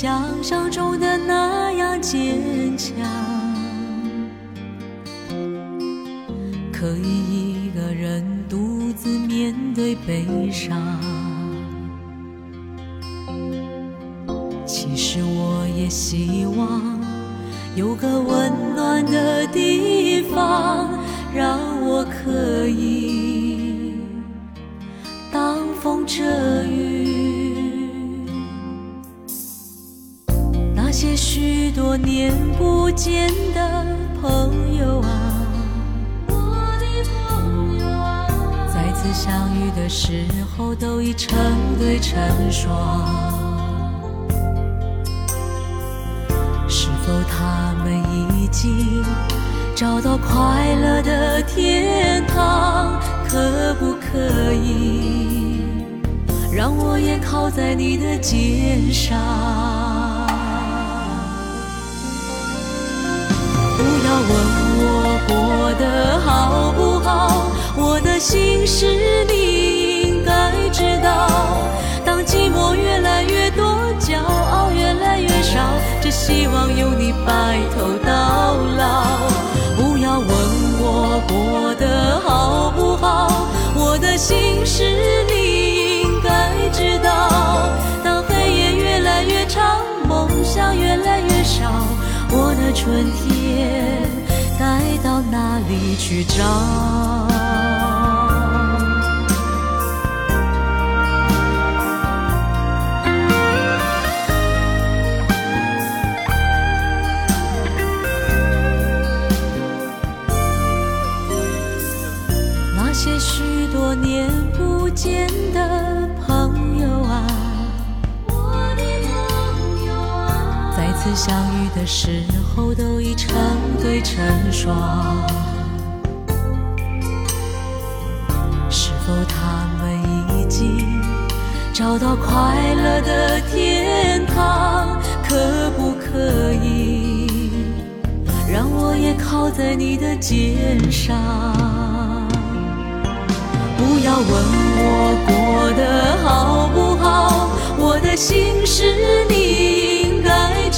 想象中的那样坚强，不见的朋友啊，我的朋友啊，再次相遇的时候都已成对成双。是否他们已经找到快乐的天堂？可不可以让我也靠在你的肩上？不要问我过得好不好？我的心事你应该知道。当寂寞越来越多，骄傲越来越少，只希望有你白头到老。不要问我过得好不好？我的心事你我的春天。该到哪里去找？的时候都已成。对成双，是否他们已经找到快乐的天堂？可不可以让我也靠在你的肩上？不要问我过得好不好，我的心是你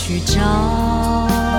去找？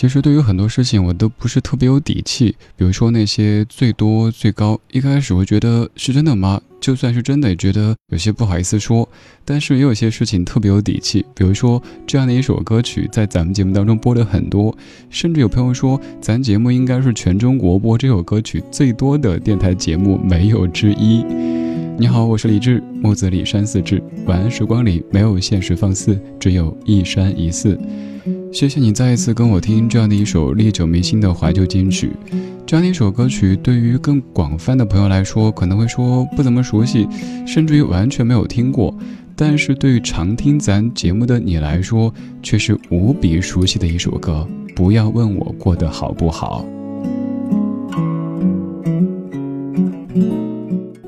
其实对于很多事情，我都不是特别有底气。比如说那些最多最高，一开始会觉得是真的吗？就算是真的，也觉得有些不好意思说。但是也有些事情特别有底气。比如说这样的一首歌曲，在咱们节目当中播的很多，甚至有朋友说，咱节目应该是全中国播这首歌曲最多的电台节目没有之一。你好，我是李志，木子李山四志。晚安时光里没有现实放肆，只有一山一寺。谢谢你再一次跟我听这样的一首历久弥新的怀旧金曲。这样的一首歌曲，对于更广泛的朋友来说，可能会说不怎么熟悉，甚至于完全没有听过。但是对于常听咱节目的你来说，却是无比熟悉的一首歌。不要问我过得好不好。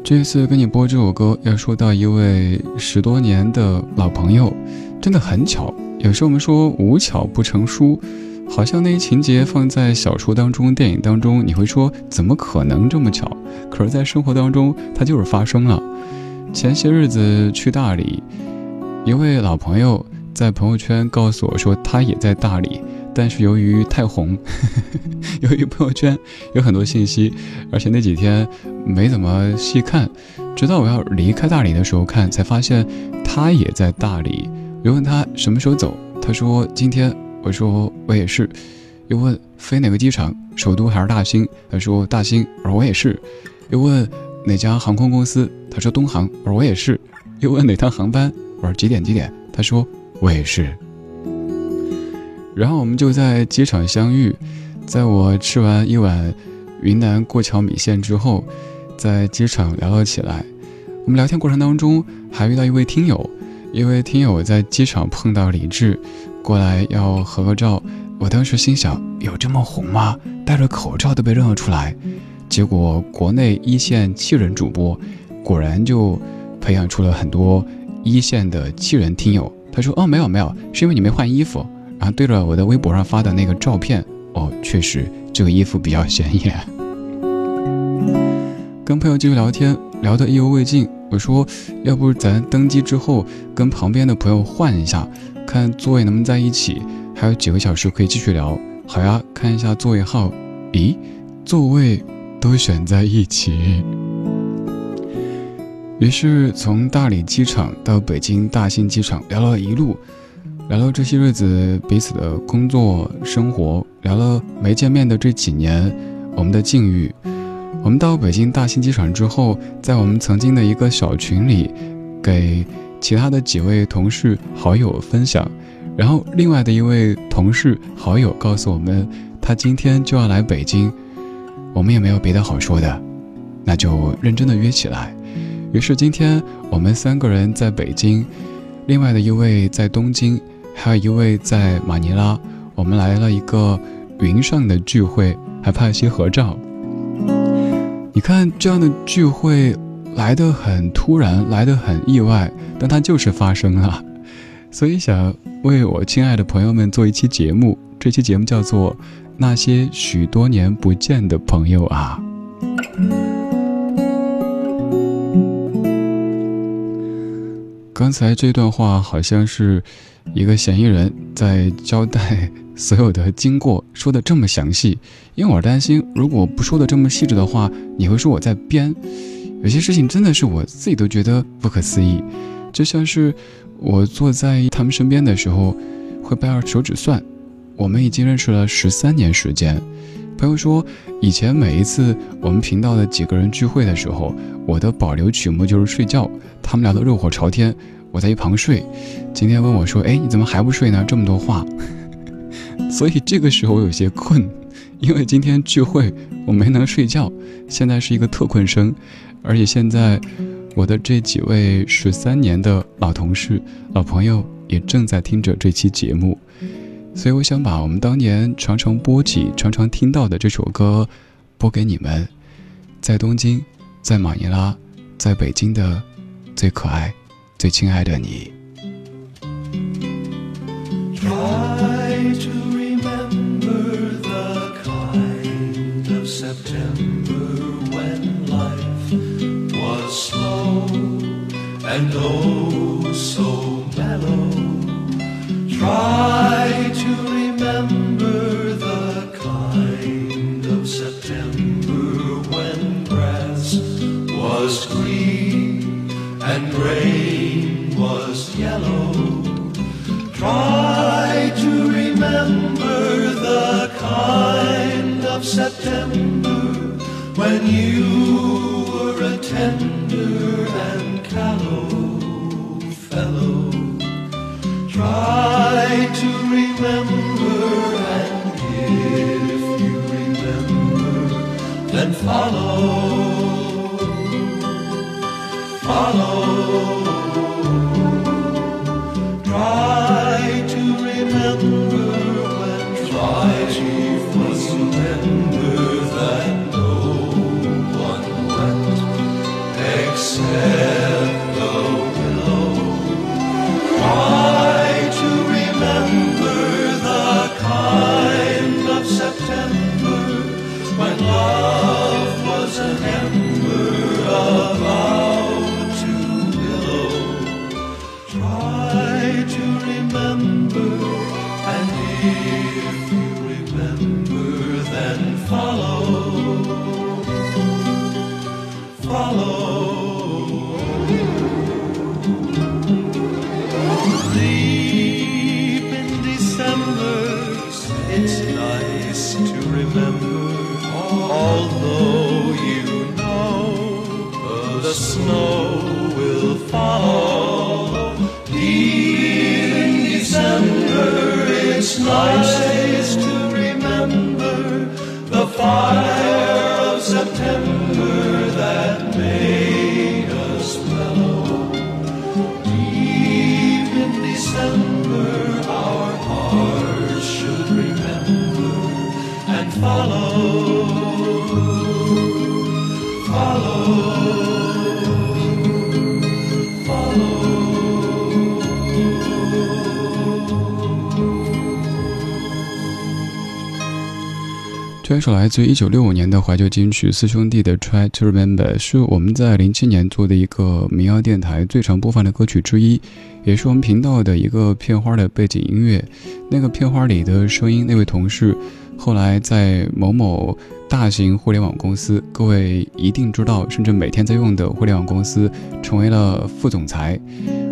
这次跟你播这首歌，要说到一位十多年的老朋友，真的很巧。有时候我们说无巧不成书，好像那一情节放在小说当中、电影当中，你会说怎么可能这么巧？可是，在生活当中，它就是发生了。前些日子去大理，一位老朋友在朋友圈告诉我说，他也在大理。但是由于太红呵呵，由于朋友圈有很多信息，而且那几天没怎么细看，直到我要离开大理的时候看，才发现他也在大理。又问他什么时候走，他说今天。我说我也是。又问飞哪个机场，首都还是大兴？他说大兴。我说我也是。又问哪家航空公司，他说东航。我说我也是。又问哪趟航班，我说几点几点？他说我也是。然后我们就在机场相遇，在我吃完一碗云南过桥米线之后，在机场聊了起来。我们聊天过程当中还遇到一位听友，一位听友在机场碰到李志，过来要合个照。我当时心想：有这么红吗？戴着口罩都被认了出来。结果国内一线气人主播，果然就培养出了很多一线的气人听友。他说：哦，没有没有，是因为你没换衣服。然后对着我的微博上发的那个照片，哦，确实这个衣服比较显眼。跟朋友继续聊天，聊得意犹未尽。我说，要不咱登机之后跟旁边的朋友换一下，看座位能不能在一起，还有几个小时可以继续聊。好呀，看一下座位号。咦，座位都选在一起。于是从大理机场到北京大兴机场，聊了一路。聊了这些日子彼此的工作生活，聊了没见面的这几年我们的境遇。我们到北京大兴机场之后，在我们曾经的一个小群里，给其他的几位同事好友分享。然后另外的一位同事好友告诉我们，他今天就要来北京。我们也没有别的好说的，那就认真的约起来。于是今天我们三个人在北京，另外的一位在东京。还有一位在马尼拉，我们来了一个云上的聚会，还拍了些合照。你看这样的聚会来得很突然，来得很意外，但它就是发生了。所以想为我亲爱的朋友们做一期节目，这期节目叫做《那些许多年不见的朋友啊》。刚才这段话好像是。一个嫌疑人在交代所有的经过，说的这么详细，因为我担心，如果不说的这么细致的话，你会说我在编。有些事情真的是我自己都觉得不可思议，就像是我坐在他们身边的时候，会掰着手指算，我们已经认识了十三年时间。朋友说，以前每一次我们频道的几个人聚会的时候，我的保留曲目就是睡觉，他们聊得热火朝天。我在一旁睡，今天问我说：“哎，你怎么还不睡呢？这么多话。”所以这个时候我有些困，因为今天聚会我没能睡觉，现在是一个特困生，而且现在我的这几位十三年的老同事、老朋友也正在听着这期节目，所以我想把我们当年常常播起、常常听到的这首歌播给你们，在东京，在马尼拉，在北京的最可爱。最亲爱的你。slow and oh so mellow. Try to remember the kind of September when grass was green and rain was yellow. Try to remember the kind of September when you were a tender. Remember, and if you remember, then follow. Follow. 这首来自于一九六五年的怀旧金曲《四兄弟的 Try to Remember》是我们在零七年做的一个民谣电台最常播放的歌曲之一，也是我们频道的一个片花的背景音乐。那个片花里的声音，那位同事后来在某某大型互联网公司，各位一定知道，甚至每天在用的互联网公司，成为了副总裁。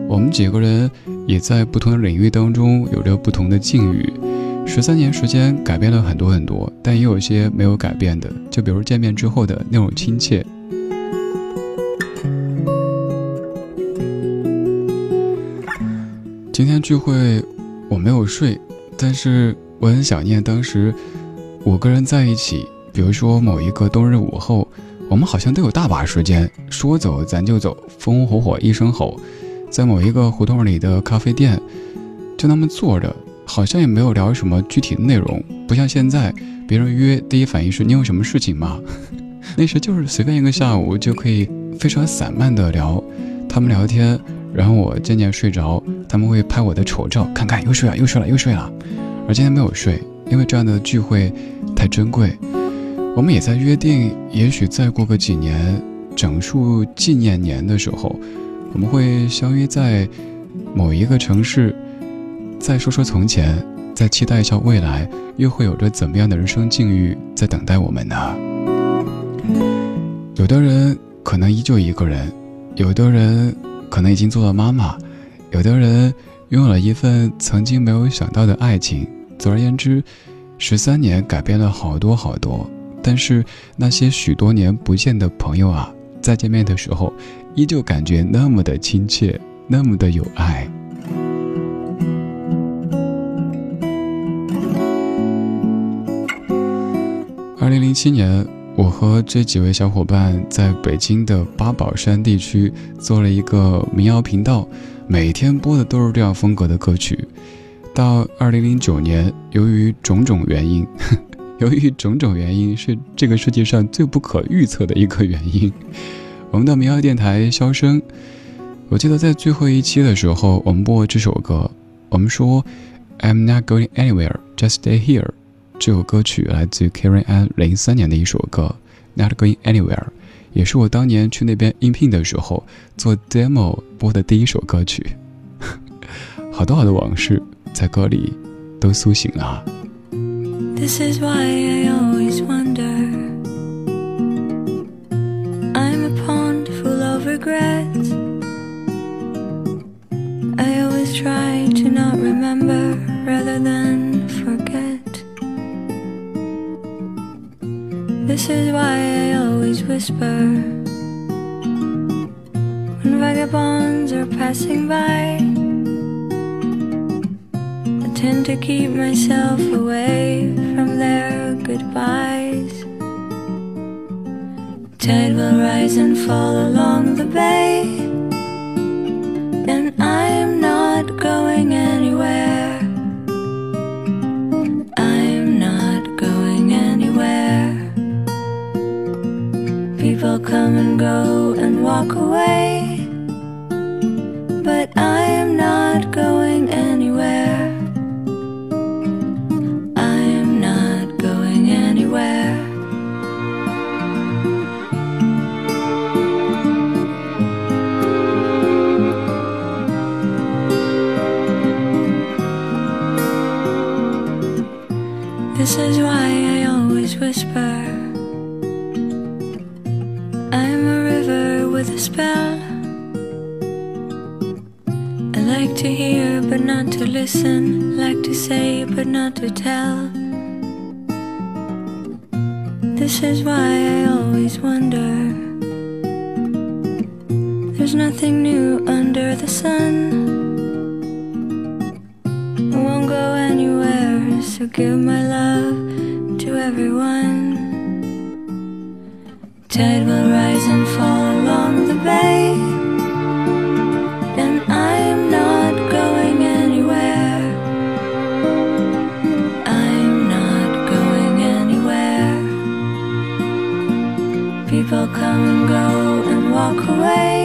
我们几个人也在不同的领域当中有着不同的境遇。十三年时间改变了很多很多，但也有一些没有改变的，就比如见面之后的那种亲切。今天聚会我没有睡，但是我很想念当时五个人在一起，比如说某一个冬日午后，我们好像都有大把时间，说走咱就走，风风火火一声吼，在某一个胡同里的咖啡店，就那么坐着。好像也没有聊什么具体的内容，不像现在，别人约第一反应是你有什么事情吗？那时就是随便一个下午就可以非常散漫的聊，他们聊天，然后我渐渐睡着，他们会拍我的丑照，看看又睡了又睡了又睡了，而今天没有睡，因为这样的聚会太珍贵。我们也在约定，也许再过个几年，整数纪念年的时候，我们会相约在某一个城市。再说说从前，再期待一下未来，又会有着怎么样的人生境遇在等待我们呢？有的人可能依旧一个人，有的人可能已经做了妈妈，有的人拥有了一份曾经没有想到的爱情。总而言之，十三年改变了好多好多，但是那些许多年不见的朋友啊，再见面的时候，依旧感觉那么的亲切，那么的有爱。二零零七年，我和这几位小伙伴在北京的八宝山地区做了一个民谣频道，每天播的都是这样风格的歌曲。到二零零九年，由于种种原因，由于种种原因是这个世界上最不可预测的一个原因，我们的民谣电台消声。我记得在最后一期的时候，我们播这首歌，我们说：“I'm not going anywhere, just stay here。”这首歌曲来自于 Karen Ann 零三年的一首歌《Not Going Anywhere》，也是我当年去那边应聘的时候做 demo 播的第一首歌曲。好多好多往事在歌里都苏醒了。This is why I always wonder. I'm a pond full of regrets. I always try to not remember rather than This is why I always whisper when vagabonds are passing by. I tend to keep myself away from their goodbyes. Tide will rise and fall along the bay, and I am not going anywhere. Come and go and walk away, but I am not going anywhere. I am not going anywhere. This is why I always whisper. I'm a river with a spell. I like to hear but not to listen, like to say but not to tell. This is why I always wonder. There's nothing new under the sun. I won't go anywhere, so give my love to everyone. Tide will rise and fall along the bay, and I am not going anywhere. I'm not going anywhere. People come and go and walk away,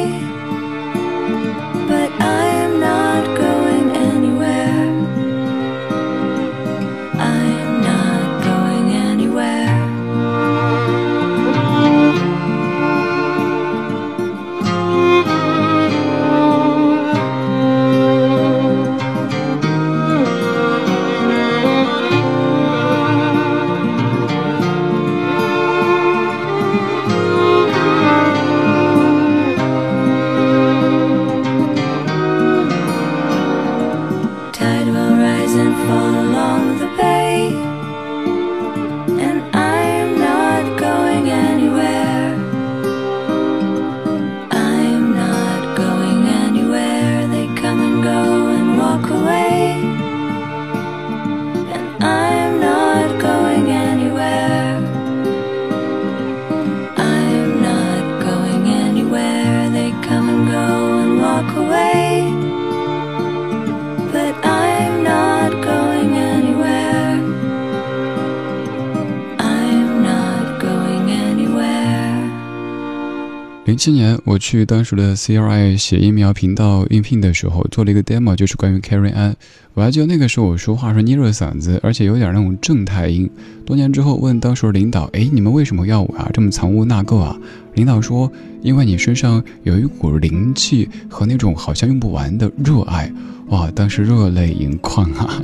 七年，我去当时的 CRI 写疫苗频道应聘的时候，做了一个 demo，就是关于 Carrie a n。我还记得那个时候我说话是捏着嗓子，而且有点那种正太音。多年之后问当时领导：“哎，你们为什么要我啊？这么藏污纳垢啊？”领导说：“因为你身上有一股灵气和那种好像用不完的热爱。”哇，当时热泪盈眶啊！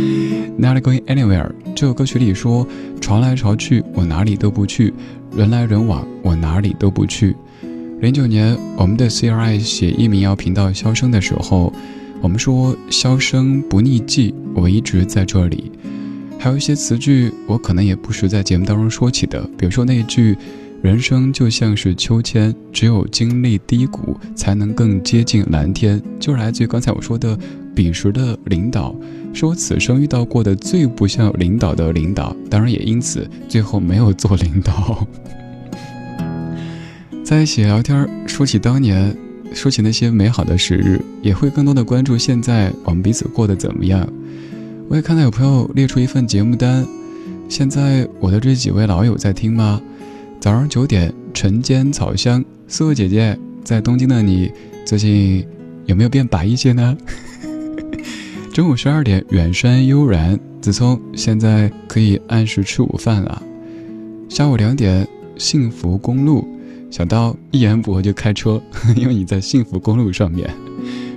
Not going anywhere。这首歌曲里说：“潮来潮去，我哪里都不去；人来人往，我哪里都不去。”零九年，我们的 CRI 写一民谣频道消声的时候，我们说箫声不匿迹，我一直在这里。还有一些词句，我可能也不时在节目当中说起的，比如说那一句“人生就像是秋千，只有经历低谷，才能更接近蓝天”，就是来自于刚才我说的彼时的领导，是我此生遇到过的最不像领导的领导，当然也因此最后没有做领导。在一起聊天，说起当年，说起那些美好的时日，也会更多的关注现在我们彼此过得怎么样。我也看到有朋友列出一份节目单，现在我的这几位老友在听吗？早上九点，晨间草香，四位姐姐在东京的你，最近有没有变白一些呢？中午十二点，远山悠然，子聪现在可以按时吃午饭了。下午两点，幸福公路，小刀一言不合就开车，因为你在幸福公路上面。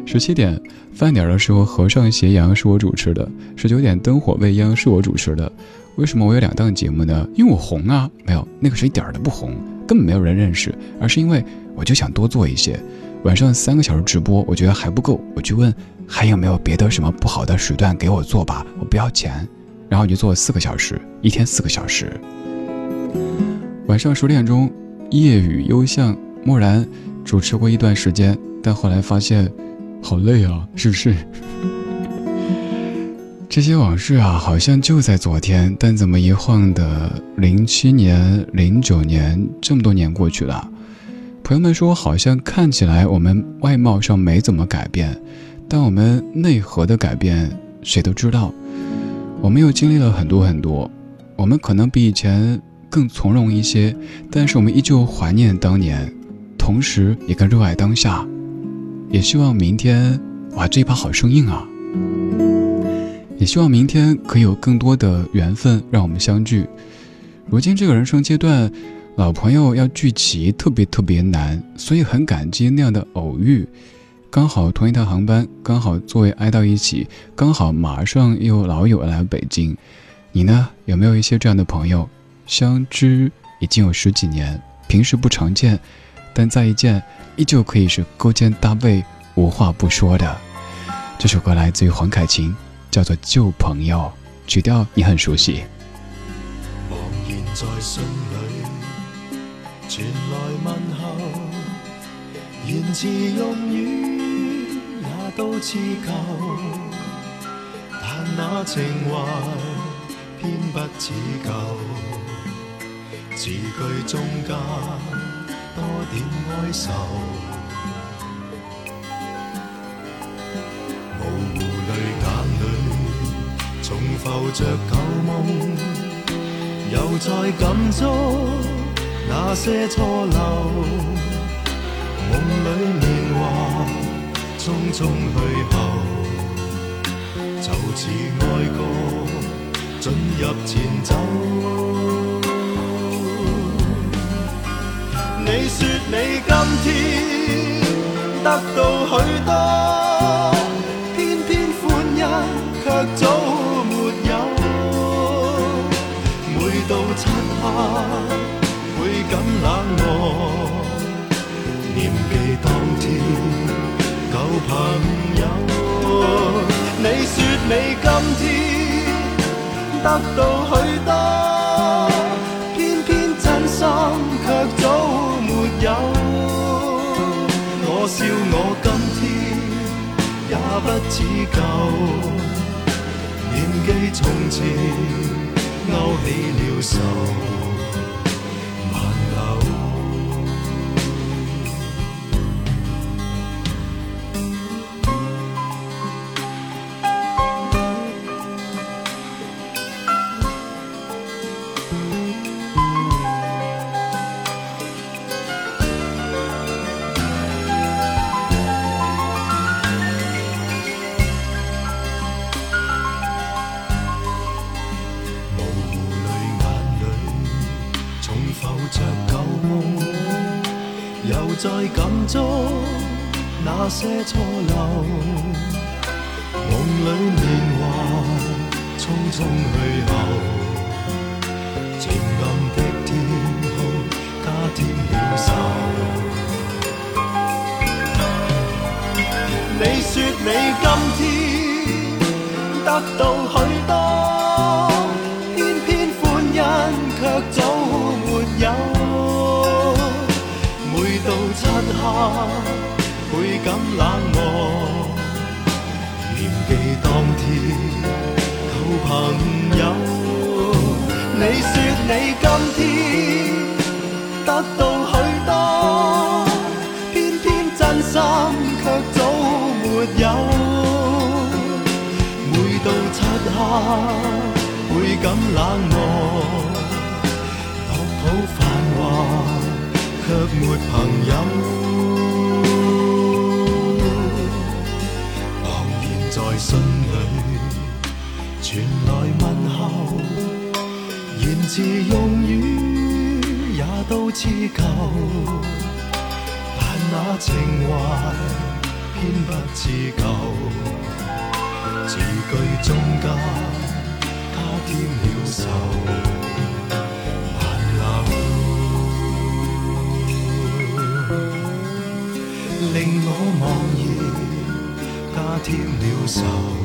十七点饭点的时候，和尚斜阳是我主持的；十九点灯火未央是我主持的。为什么我有两档节目呢？因为我红啊！没有，那个是一点儿都不红，根本没有人认识，而是因为我就想多做一些。晚上三个小时直播，我觉得还不够，我去问还有没有别的什么不好的时段给我做吧，我不要钱。然后就做四个小时，一天四个小时。晚上十点钟，夜雨幽巷，默然主持过一段时间，但后来发现，好累啊，是不是？这些往事啊，好像就在昨天，但怎么一晃的零七年、零九年，这么多年过去了。朋友们说，好像看起来我们外貌上没怎么改变，但我们内核的改变，谁都知道。我们又经历了很多很多，我们可能比以前更从容一些，但是我们依旧怀念当年，同时也更热爱当下，也希望明天，哇，这一把好生硬啊！也希望明天可以有更多的缘分让我们相聚。如今这个人生阶段，老朋友要聚齐特别特别难，所以很感激那样的偶遇。刚好同一趟航班，刚好座位挨到一起，刚好马上又老友来北京。你呢？有没有一些这样的朋友？相知已经有十几年，平时不常见，但再一见，依旧可以是勾肩搭背、无话不说的。这首歌来自于黄凯芹。叫做旧朋友，曲调你很熟悉。茫然在信里传来问候，言辞用语也都似旧，但那情怀偏不似旧，字句中间多点哀愁无泪眼里重。浮着旧梦，又再感触那些错漏。梦里年华匆匆去后，就似爱歌进入前奏。你说你今天得到许多，偏偏欢欣却早没有。每。到漆黑会感冷漠，念记当天旧朋友。你说你今天得到许多，偏偏真心却早。可笑我今天也不似旧，念记从前。勾起了愁。你今天得到许多，偏偏欢欣却早没有。每到漆黑倍感冷漠，念记当天旧朋友。你说你今天得到黑，倍感冷漠，落土繁华。却没朋友，茫然在心里传来问候，言字用语也都似旧，但那情怀偏不似旧，字句中间加添了愁。令我茫然，加添了愁。